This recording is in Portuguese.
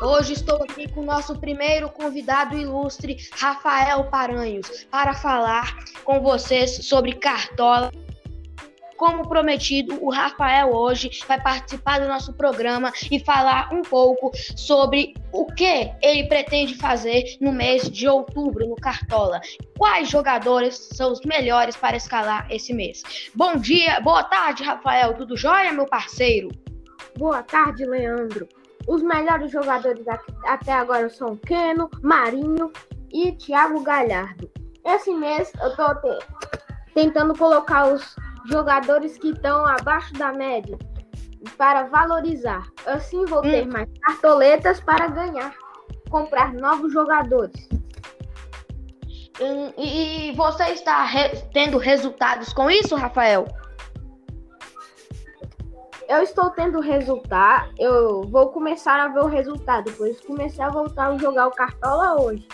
Hoje estou aqui com o nosso primeiro convidado ilustre, Rafael Paranhos, para falar com vocês sobre Cartola. Como prometido, o Rafael hoje vai participar do nosso programa e falar um pouco sobre o que ele pretende fazer no mês de outubro no Cartola. Quais jogadores são os melhores para escalar esse mês? Bom dia, boa tarde, Rafael. Tudo jóia, meu parceiro? Boa tarde, Leandro. Os melhores jogadores até agora são Keno, Marinho e Thiago Galhardo. Esse mês eu tô te tentando colocar os jogadores que estão abaixo da média para valorizar. Assim vou ter hum. mais cartoletas para ganhar, comprar novos jogadores. Hum, e você está re tendo resultados com isso, Rafael? Eu estou tendo resultado. Eu vou começar a ver o resultado, pois comecei a voltar a jogar o Cartola hoje.